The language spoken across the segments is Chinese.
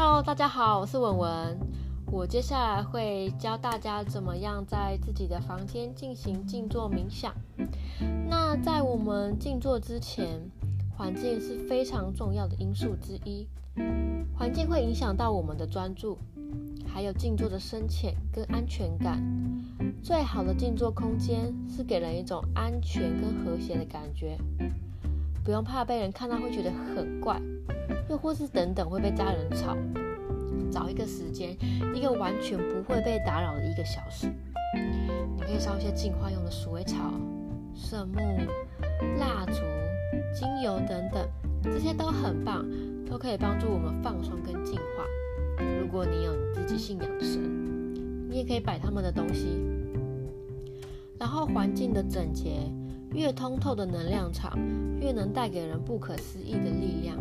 Hello，大家好，我是文文。我接下来会教大家怎么样在自己的房间进行静坐冥想。那在我们静坐之前，环境是非常重要的因素之一。环境会影响到我们的专注，还有静坐的深浅跟安全感。最好的静坐空间是给人一种安全跟和谐的感觉，不用怕被人看到会觉得很怪。又或是等等会被家人吵，找一个时间，一个完全不会被打扰的一个小时，你可以烧一些净化用的鼠尾草、圣木、蜡烛、精油等等，这些都很棒，都可以帮助我们放松跟净化。如果你有你自己信仰的神，你也可以摆他们的东西。然后环境的整洁，越通透的能量场，越能带给人不可思议的力量。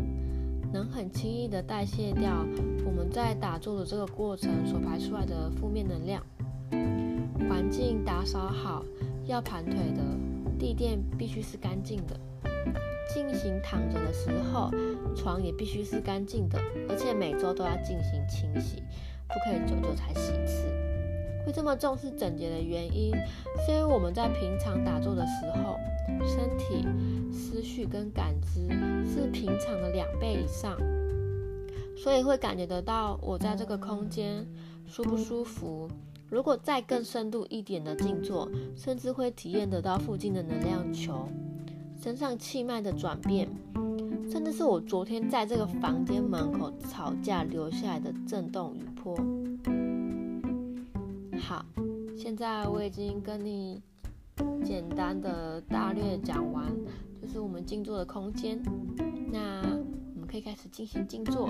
能很轻易的代谢掉我们在打坐的这个过程所排出来的负面能量。环境打扫好，要盘腿的地垫必须是干净的。进行躺着的时候，床也必须是干净的，而且每周都要进行清洗，不可以久久才洗一次。会这么重视整洁的原因，是因为我们在平常打坐的时候。跟感知是平常的两倍以上，所以会感觉得到我在这个空间舒不舒服。如果再更深度一点的静坐，甚至会体验得到附近的能量球、身上气脉的转变，甚至是我昨天在这个房间门口吵架留下来的震动与波。好，现在我已经跟你。简单的大略讲完，就是我们静坐的空间。那我们可以开始进行静坐。